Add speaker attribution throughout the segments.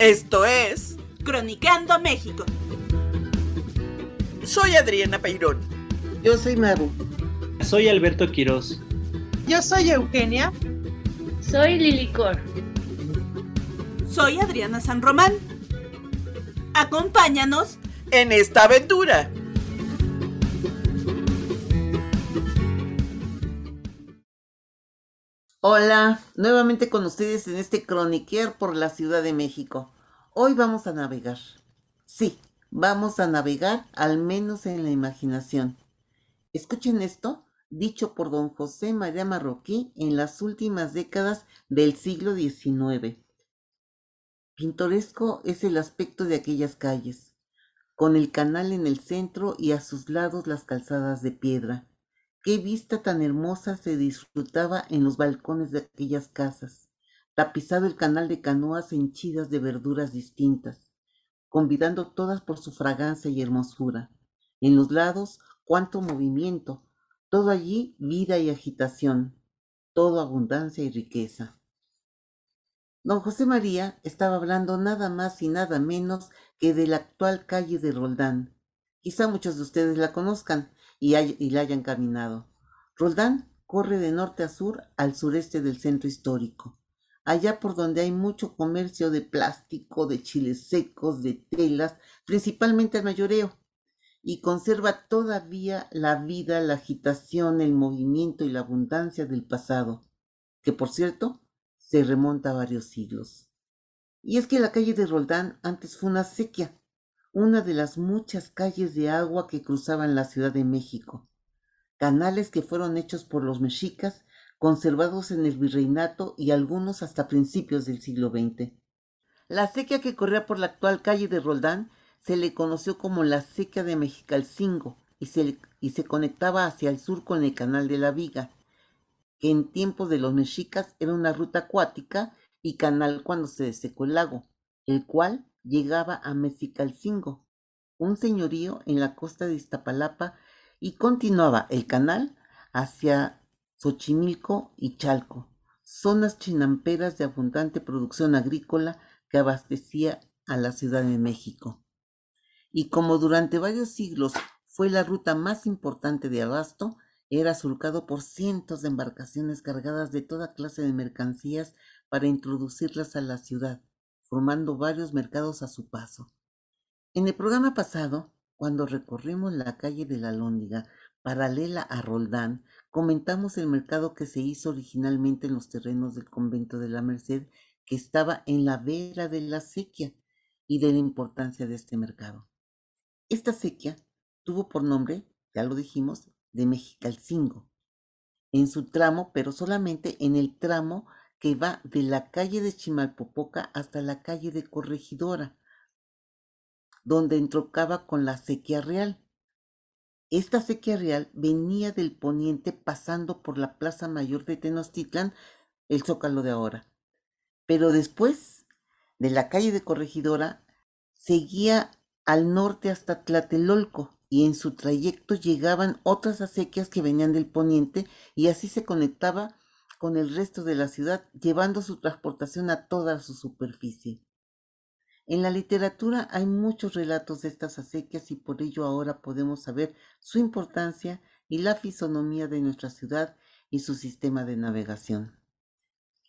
Speaker 1: Esto es
Speaker 2: Cronicando México.
Speaker 1: Soy Adriana Peirón.
Speaker 3: Yo soy Maru.
Speaker 4: Soy Alberto Quiroz.
Speaker 5: Yo soy Eugenia.
Speaker 6: Soy Lilicor.
Speaker 2: Soy Adriana San Román. Acompáñanos
Speaker 1: en esta aventura.
Speaker 3: Hola, nuevamente con ustedes en este croniquear por la Ciudad de México. Hoy vamos a navegar. Sí, vamos a navegar al menos en la imaginación. Escuchen esto, dicho por don José María Marroquí en las últimas décadas del siglo XIX. Pintoresco es el aspecto de aquellas calles, con el canal en el centro y a sus lados las calzadas de piedra Qué vista tan hermosa se disfrutaba en los balcones de aquellas casas, tapizado el canal de canoas henchidas de verduras distintas, convidando todas por su fragancia y hermosura. En los lados, cuánto movimiento, todo allí vida y agitación, todo abundancia y riqueza. Don José María estaba hablando nada más y nada menos que de la actual calle de Roldán. Quizá muchos de ustedes la conozcan, y, la hayan caminado. Roldán corre de norte a sur al sureste del centro histórico, allá por donde hay mucho comercio de plástico, de chiles secos, de telas, principalmente el mayoreo, y conserva todavía la vida, la agitación, el movimiento y la abundancia del pasado, que por cierto se remonta a varios siglos. Y es que la calle de Roldán antes fue una sequía, una de las muchas calles de agua que cruzaban la Ciudad de México, canales que fueron hechos por los mexicas, conservados en el virreinato y algunos hasta principios del siglo XX. La sequía que corría por la actual calle de Roldán se le conoció como la sequía de Mexicalcingo y se, y se conectaba hacia el sur con el canal de la Viga, que en tiempos de los mexicas era una ruta acuática y canal cuando se desecó el lago, el cual llegaba a Mexicalcingo, un señorío en la costa de Iztapalapa, y continuaba el canal hacia Xochimilco y Chalco, zonas chinamperas de abundante producción agrícola que abastecía a la Ciudad de México. Y como durante varios siglos fue la ruta más importante de abasto, era surcado por cientos de embarcaciones cargadas de toda clase de mercancías para introducirlas a la ciudad formando varios mercados a su paso. En el programa pasado, cuando recorrimos la calle de la Lóndiga, paralela a Roldán, comentamos el mercado que se hizo originalmente en los terrenos del convento de la Merced, que estaba en la vera de la sequía, y de la importancia de este mercado. Esta sequía tuvo por nombre, ya lo dijimos, de Mexicalcingo, en su tramo, pero solamente en el tramo que va de la calle de Chimalpopoca hasta la calle de Corregidora, donde entrocaba con la sequía real. Esta sequía real venía del poniente pasando por la Plaza Mayor de Tenochtitlan, el zócalo de ahora. Pero después de la calle de Corregidora, seguía al norte hasta Tlatelolco y en su trayecto llegaban otras acequias que venían del poniente y así se conectaba con el resto de la ciudad, llevando su transportación a toda su superficie. En la literatura hay muchos relatos de estas acequias y por ello ahora podemos saber su importancia y la fisonomía de nuestra ciudad y su sistema de navegación.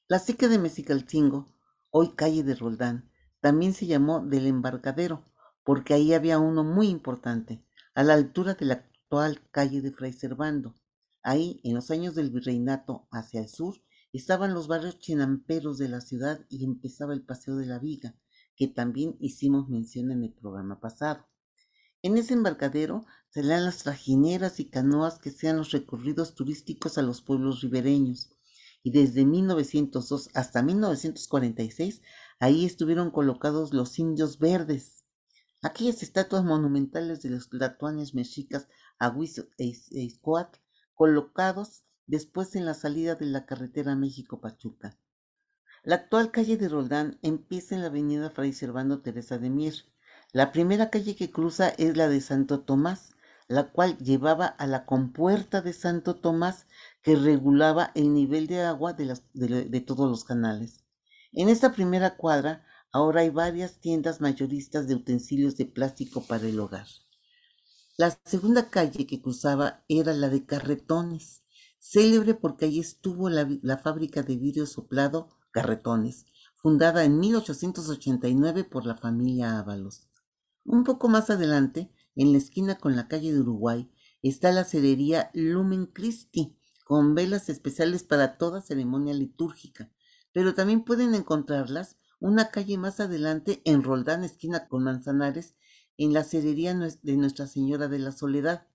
Speaker 3: La sequía de Mexicalcingo, hoy calle de Roldán, también se llamó del embarcadero, porque ahí había uno muy importante, a la altura de la actual calle de Fray Servando, Ahí, en los años del virreinato hacia el sur, estaban los barrios chinamperos de la ciudad y empezaba el Paseo de la Viga, que también hicimos mención en el programa pasado. En ese embarcadero se dan las trajineras y canoas que sean los recorridos turísticos a los pueblos ribereños. Y desde 1902 hasta 1946 ahí estuvieron colocados los indios verdes, aquellas estatuas monumentales de los tlatoanes mexicas Aguizo e Izcoatl colocados después en la salida de la carretera México-Pachuca. La actual calle de Roldán empieza en la avenida Fray Servando Teresa de Mier. La primera calle que cruza es la de Santo Tomás, la cual llevaba a la compuerta de Santo Tomás que regulaba el nivel de agua de, de todos los canales. En esta primera cuadra Ahora hay varias tiendas mayoristas de utensilios de plástico para el hogar. La segunda calle que cruzaba era la de Carretones, célebre porque allí estuvo la, fábrica de vidrio soplado Carretones, fundada en 1889 por la familia Ábalos. Un poco más adelante, en la esquina con la calle de Uruguay, está la cerería Lumen Christi, con velas especiales para toda ceremonia litúrgica, pero también pueden encontrarlas una calle más adelante en Roldán, esquina con Manzanares, en la cerería de Nuestra Señora de la Soledad,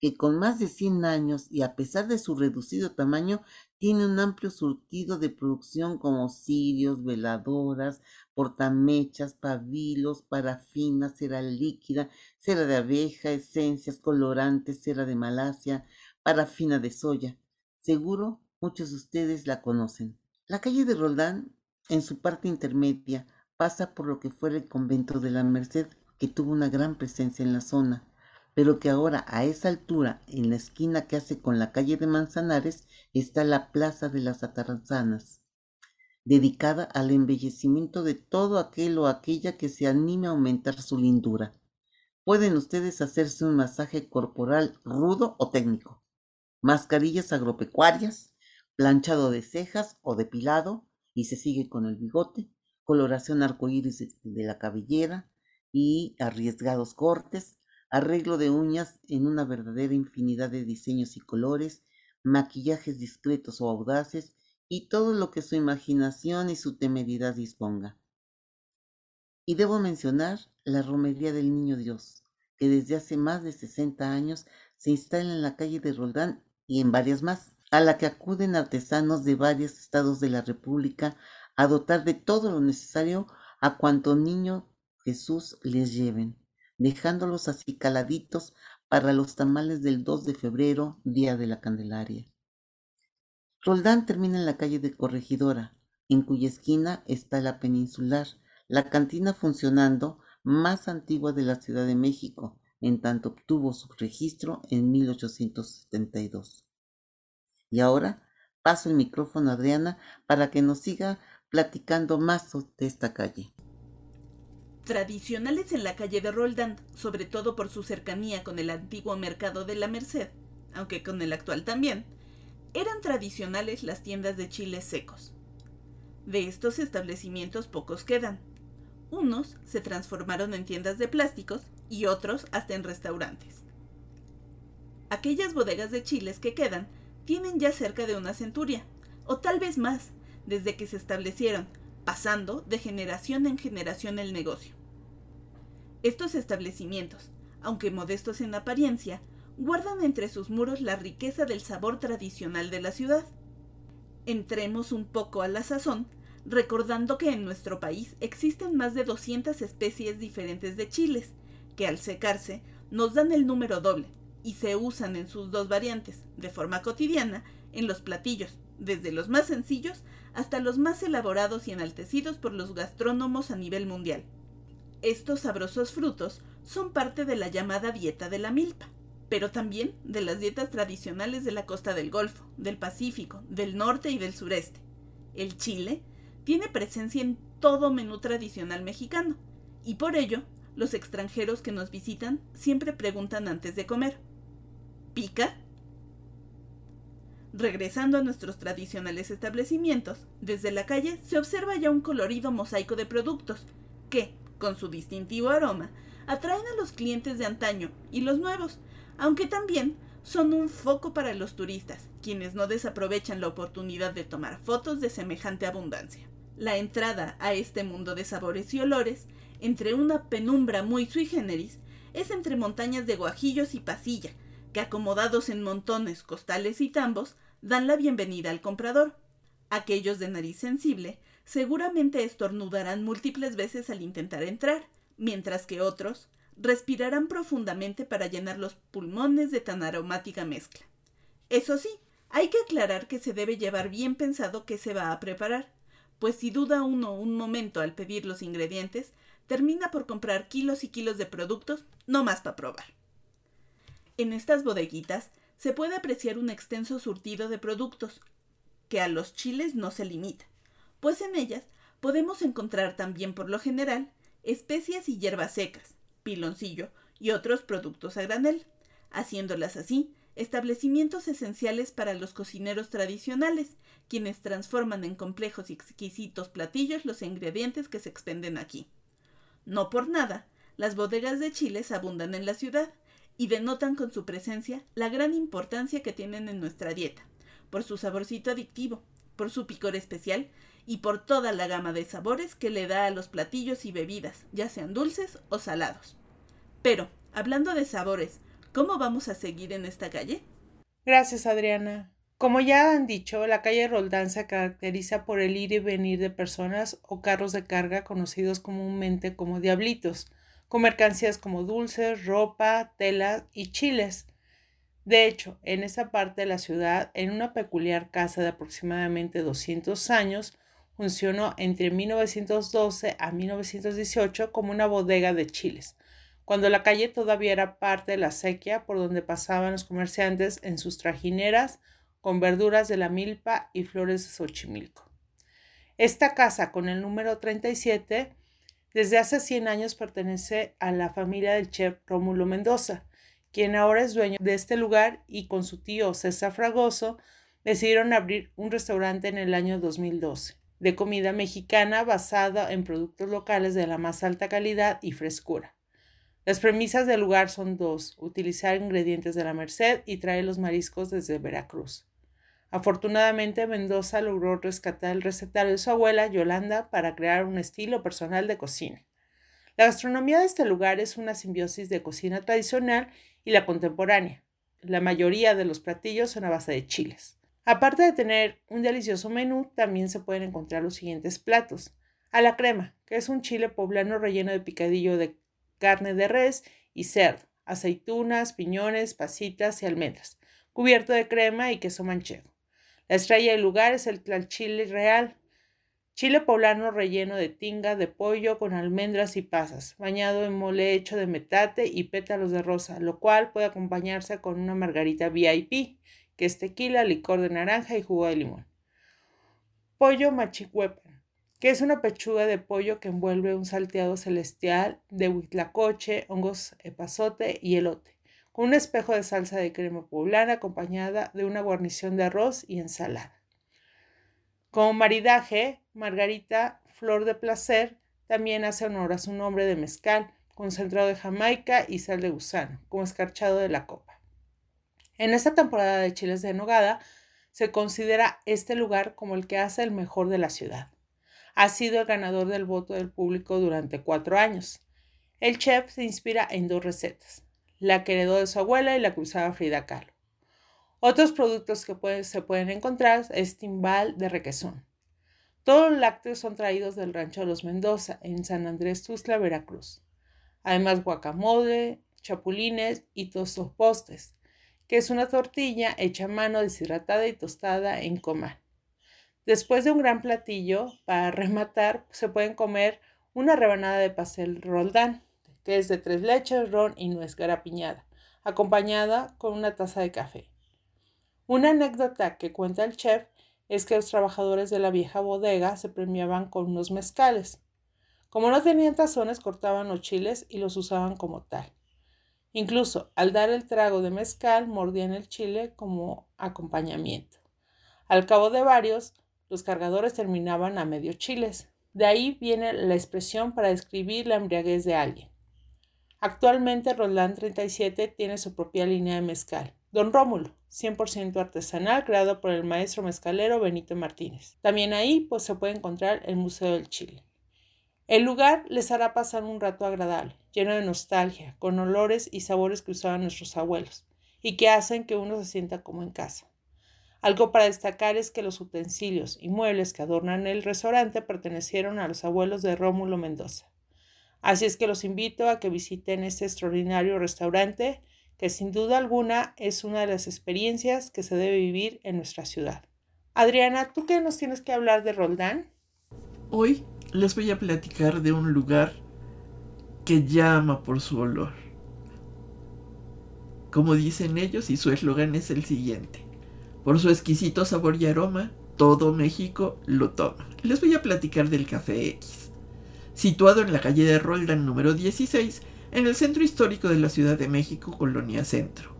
Speaker 3: que con más de 100 años y a pesar de su reducido tamaño, tiene un amplio surtido de producción como cirios, veladoras, portamechas, pabilos, parafina, cera líquida, cera de abeja, esencias, colorantes, cera de Malasia, parafina de soya. Seguro muchos de ustedes la conocen. La calle de Roldán en su parte intermedia pasa por lo que fue el convento de la Merced, que tuvo una gran presencia en la zona, pero que ahora a esa altura, en la esquina que hace con la calle de Manzanares, está la Plaza de las Ataranzanas, dedicada al embellecimiento de todo aquel o aquella que se anime a aumentar su lindura. Pueden ustedes hacerse un masaje corporal rudo o técnico, mascarillas agropecuarias, planchado de cejas o depilado, y se sigue con el bigote, coloración arcoíris de la cabellera y arriesgados cortes, arreglo de uñas en una verdadera infinidad de diseños y colores, maquillajes discretos o audaces y todo lo que su imaginación y su temeridad disponga. Y debo mencionar la romería del Niño Dios, que desde hace más de 60 años se instala en la calle de Roldán y en varias más a la que acuden artesanos de varios estados de la República a dotar de todo lo necesario a cuanto niño Jesús les lleven, dejándolos así caladitos para los tamales del 2 de febrero, día de la Candelaria. Roldán termina en la calle de Corregidora, en cuya esquina está la peninsular, la cantina funcionando más antigua de la Ciudad de México, en tanto obtuvo su registro en 1872. Y ahora paso el micrófono a Adriana para que nos siga platicando más de esta calle.
Speaker 2: Tradicionales en la calle de Roldán, sobre todo por su cercanía con el antiguo mercado de la Merced, aunque con el actual también, eran tradicionales las tiendas de chiles secos. De estos establecimientos pocos quedan. Unos se transformaron en tiendas de plásticos y otros hasta en restaurantes. Aquellas bodegas de chiles que quedan tienen ya cerca de una centuria, o tal vez más, desde que se establecieron, pasando de generación en generación el negocio. Estos establecimientos, aunque modestos en apariencia, guardan entre sus muros la riqueza del sabor tradicional de la ciudad. Entremos un poco a la sazón, recordando que en nuestro país existen más de 200 especies diferentes de chiles, que al secarse nos dan el número doble, y se usan en sus dos variantes, de forma cotidiana, en los platillos, desde los más sencillos hasta los más elaborados y enaltecidos por los gastrónomos a nivel mundial. Estos sabrosos frutos son parte de la llamada dieta de la milpa, pero también de las dietas tradicionales de la costa del Golfo, del Pacífico, del norte y del sureste. El chile tiene presencia en todo menú tradicional mexicano, y por ello los extranjeros que nos visitan siempre preguntan antes de comer, pica. Regresando a nuestros tradicionales establecimientos, desde la calle se observa ya un colorido mosaico de productos que, con su distintivo aroma, atraen a los clientes de antaño y los nuevos, aunque también son un foco para los turistas, quienes no desaprovechan la oportunidad de tomar fotos de semejante abundancia. La entrada a este mundo de sabores y olores, entre una penumbra muy sui generis, es entre montañas de guajillos y pasilla, que acomodados en montones, costales y tambos, dan la bienvenida al comprador. Aquellos de nariz sensible seguramente estornudarán múltiples veces al intentar entrar, mientras que otros respirarán profundamente para llenar los pulmones de tan aromática mezcla. Eso sí, hay que aclarar que se debe llevar bien pensado qué se va a preparar, pues si duda uno un momento al pedir los ingredientes, termina por comprar kilos y kilos de productos no más para probar. En estas bodeguitas se puede apreciar un extenso surtido de productos, que a los chiles no se limita, pues en ellas podemos encontrar también por lo general especias y hierbas secas, piloncillo y otros productos a granel, haciéndolas así establecimientos esenciales para los cocineros tradicionales, quienes transforman en complejos y exquisitos platillos los ingredientes que se expenden aquí. No por nada, las bodegas de chiles abundan en la ciudad y denotan con su presencia la gran importancia que tienen en nuestra dieta, por su saborcito adictivo, por su picor especial y por toda la gama de sabores que le da a los platillos y bebidas, ya sean dulces o salados. Pero, hablando de sabores, ¿cómo vamos a seguir en esta calle?
Speaker 5: Gracias, Adriana. Como ya han dicho, la calle Roldán se caracteriza por el ir y venir de personas o carros de carga conocidos comúnmente como diablitos, con mercancías como dulces, ropa, telas y chiles. De hecho, en esa parte de la ciudad, en una peculiar casa de aproximadamente 200 años, funcionó entre 1912 a 1918 como una bodega de chiles, cuando la calle todavía era parte de la sequía por donde pasaban los comerciantes en sus trajineras con verduras de la milpa y flores de Xochimilco. Esta casa, con el número 37, desde hace 100 años pertenece a la familia del chef Rómulo Mendoza, quien ahora es dueño de este lugar y con su tío César Fragoso decidieron abrir un restaurante en el año 2012 de comida mexicana basada en productos locales de la más alta calidad y frescura. Las premisas del lugar son dos, utilizar ingredientes de la Merced y traer los mariscos desde Veracruz. Afortunadamente, Mendoza logró rescatar el recetario de su abuela, Yolanda, para crear un estilo personal de cocina. La gastronomía de este lugar es una simbiosis de cocina tradicional y la contemporánea. La mayoría de los platillos son a base de chiles. Aparte de tener un delicioso menú, también se pueden encontrar los siguientes platos. A la crema, que es un chile poblano relleno de picadillo de carne de res y cerdo, aceitunas, piñones, pasitas y almendras, cubierto de crema y queso manchego. La estrella del lugar es el chile real, chile poblano relleno de tinga de pollo con almendras y pasas, bañado en mole hecho de metate y pétalos de rosa, lo cual puede acompañarse con una margarita VIP, que es tequila, licor de naranja y jugo de limón. Pollo machihuepan, que es una pechuga de pollo que envuelve un salteado celestial de huitlacoche, hongos epazote y elote con un espejo de salsa de crema poblana acompañada de una guarnición de arroz y ensalada. Como maridaje, Margarita Flor de Placer también hace honor a su nombre de mezcal, concentrado de Jamaica y sal de gusano, como escarchado de la copa. En esta temporada de chiles de nogada, se considera este lugar como el que hace el mejor de la ciudad. Ha sido el ganador del voto del público durante cuatro años. El chef se inspira en dos recetas, la que heredó de su abuela y la que Frida Kahlo. Otros productos que se pueden encontrar es timbal de requesón. Todos los lácteos son traídos del rancho de los Mendoza, en San Andrés Tuzla, Veracruz. Además, guacamole, chapulines y tostopostes, que es una tortilla hecha a mano deshidratada y tostada en comal. Después de un gran platillo, para rematar, se pueden comer una rebanada de pastel roldán que es de tres leches, ron y nuez garapiñada, acompañada con una taza de café. Una anécdota que cuenta el chef es que los trabajadores de la vieja bodega se premiaban con unos mezcales. Como no tenían tazones, cortaban los chiles y los usaban como tal. Incluso al dar el trago de mezcal, mordían el chile como acompañamiento. Al cabo de varios, los cargadores terminaban a medio chiles. De ahí viene la expresión para describir la embriaguez de alguien. Actualmente Roland 37 tiene su propia línea de mezcal. Don Rómulo, 100% artesanal, creado por el maestro mezcalero Benito Martínez. También ahí pues, se puede encontrar el Museo del Chile. El lugar les hará pasar un rato agradable, lleno de nostalgia, con olores y sabores que usaban nuestros abuelos, y que hacen que uno se sienta como en casa. Algo para destacar es que los utensilios y muebles que adornan el restaurante pertenecieron a los abuelos de Rómulo Mendoza. Así es que los invito a que visiten este extraordinario restaurante que sin duda alguna es una de las experiencias que se debe vivir en nuestra ciudad. Adriana, ¿tú qué nos tienes que hablar de Roldán?
Speaker 1: Hoy les voy a platicar de un lugar que llama por su olor. Como dicen ellos, y su eslogan es el siguiente. Por su exquisito sabor y aroma, todo México lo toma. Les voy a platicar del Café X. Situado en la calle de Roldán número 16, en el centro histórico de la Ciudad de México, Colonia Centro.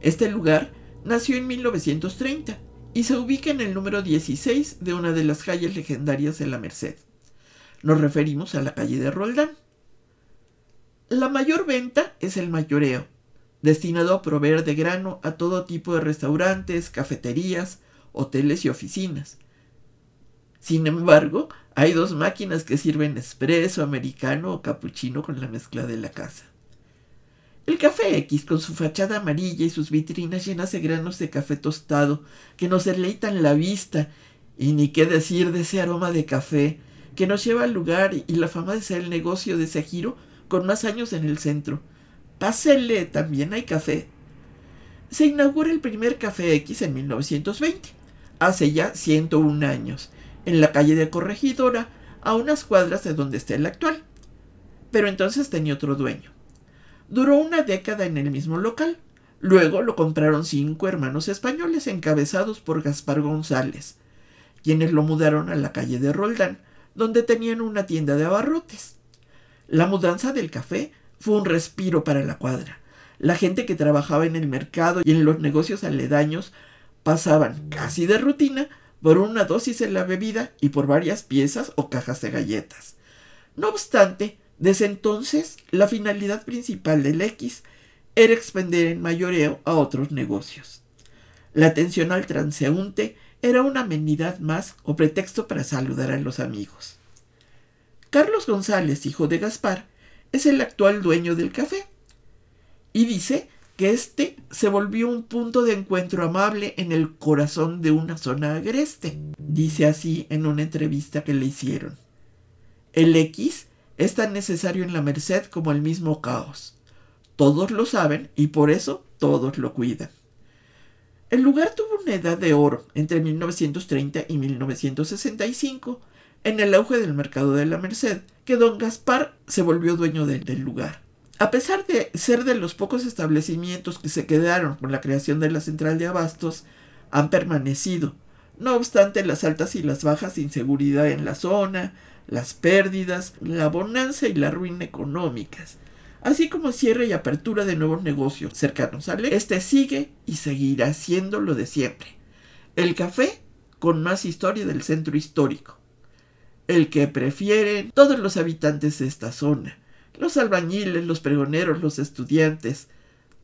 Speaker 1: Este lugar nació en 1930 y se ubica en el número 16 de una de las calles legendarias de la Merced. Nos referimos a la calle de Roldán. La mayor venta es el mayoreo, destinado a proveer de grano a todo tipo de restaurantes, cafeterías, hoteles y oficinas. Sin embargo, hay dos máquinas que sirven espresso, americano o cappuccino con la mezcla de la casa. El café X, con su fachada amarilla y sus vitrinas llenas de granos de café tostado que nos deleitan la vista, y ni qué decir de ese aroma de café que nos lleva al lugar y la fama de ser el negocio de ese giro con más años en el centro. Pásele, también hay café. Se inaugura el primer Café X en 1920, hace ya 101 años, en la calle de Corregidora, a unas cuadras de donde está el actual. Pero entonces tenía otro dueño. Duró una década en el mismo local. Luego lo compraron cinco hermanos españoles encabezados por Gaspar González, quienes lo mudaron a la calle de Roldán, donde tenían una tienda de abarrotes. La mudanza del café fue un respiro para la cuadra. La gente que trabajaba en el mercado y en los negocios aledaños pasaban casi de rutina por una dosis de la bebida y por varias piezas o cajas de galletas. No obstante, desde entonces la finalidad principal del X era expender en mayoreo a otros negocios. La atención al transeúnte era una amenidad más o pretexto para saludar a los amigos. Carlos González, hijo de Gaspar, es el actual dueño del café y dice que este se volvió un punto de encuentro amable en el corazón de una zona agreste. Dice así en una entrevista que le hicieron. El X es tan necesario en la Merced como el mismo caos. Todos lo saben y por eso todos lo cuidan. El lugar tuvo una edad de oro entre 1930 y 1965, en el auge del mercado de la Merced, que don Gaspar se volvió dueño del lugar. A pesar de ser de los pocos establecimientos que se quedaron con la creación de la central de abastos, han permanecido. No obstante las altas y las bajas de inseguridad en la zona, las pérdidas, la bonanza y la ruina económicas, así como cierre y apertura de nuevos negocios cercanos al este sigue y seguirá siendo lo de siempre. El café con más historia del centro histórico. El que prefieren todos los habitantes de esta zona los albañiles, los pregoneros, los estudiantes,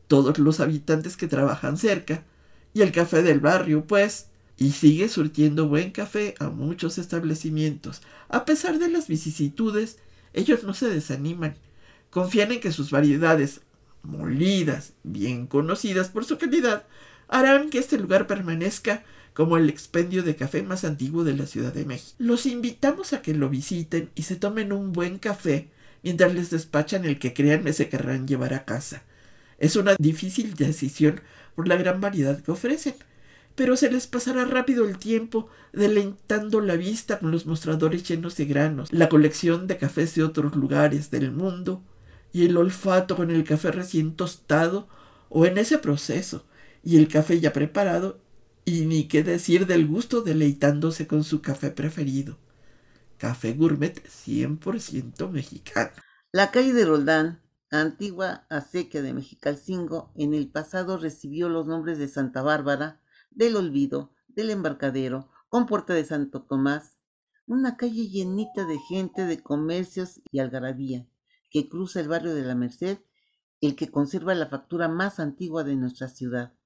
Speaker 1: todos los habitantes que trabajan cerca, y el café del barrio, pues, y sigue surtiendo buen café a muchos establecimientos. A pesar de las vicisitudes, ellos no se desaniman. Confían en que sus variedades, molidas, bien conocidas por su calidad, harán que este lugar permanezca como el expendio de café más antiguo de la Ciudad de México. Los invitamos a que lo visiten y se tomen un buen café mientras les despachan el que créanme se querrán llevar a casa. Es una difícil decisión por la gran variedad que ofrecen, pero se les pasará rápido el tiempo deleitando la vista con los mostradores llenos de granos, la colección de cafés de otros lugares del mundo y el olfato con el café recién tostado o en ese proceso y el café ya preparado y ni qué decir del gusto deleitándose con su café preferido. Café Gourmet 100% mexicano.
Speaker 3: La calle de Roldán, antigua acequia de Mexicalcingo, en el pasado recibió los nombres de Santa Bárbara, del Olvido, del Embarcadero, con Puerta de Santo Tomás, una calle llenita de gente, de comercios y algarabía, que cruza el barrio de la Merced, el que conserva la factura más antigua de nuestra ciudad.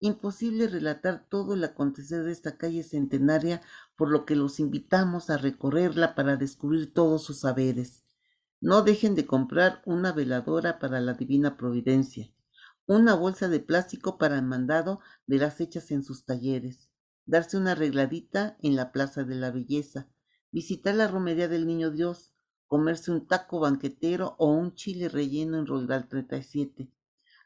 Speaker 3: Imposible relatar todo el acontecer de esta calle centenaria, por lo que los invitamos a recorrerla para descubrir todos sus saberes. No dejen de comprar una veladora para la divina providencia, una bolsa de plástico para el mandado de las hechas en sus talleres, darse una arregladita en la Plaza de la Belleza, visitar la romería del Niño Dios, comerse un taco banquetero o un chile relleno en Roldal 37,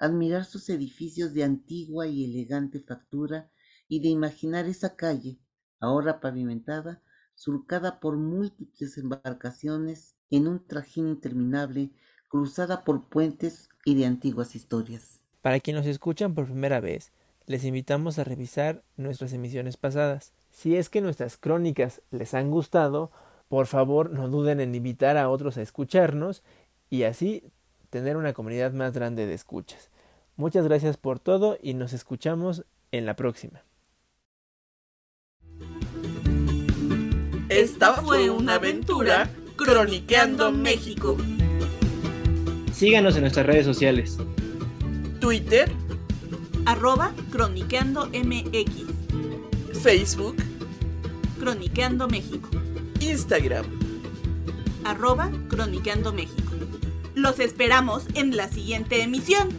Speaker 3: admirar sus edificios de antigua y elegante factura y de imaginar esa calle, ahora pavimentada, surcada por múltiples embarcaciones en un trajín interminable, cruzada por puentes y de antiguas historias.
Speaker 7: Para quienes nos escuchan por primera vez, les invitamos a revisar nuestras emisiones pasadas. Si es que nuestras crónicas les han gustado, por favor no duden en invitar a otros a escucharnos y así tener una comunidad más grande de escuchas. Muchas gracias por todo y nos escuchamos en la próxima.
Speaker 1: Esta fue una aventura Croniqueando México.
Speaker 4: Síganos en nuestras redes sociales.
Speaker 1: Twitter,
Speaker 2: Arroba Croniqueando MX.
Speaker 1: Facebook,
Speaker 2: Croniqueando México.
Speaker 1: Instagram.
Speaker 2: Arroba Croniqueando México. Los esperamos en la siguiente emisión.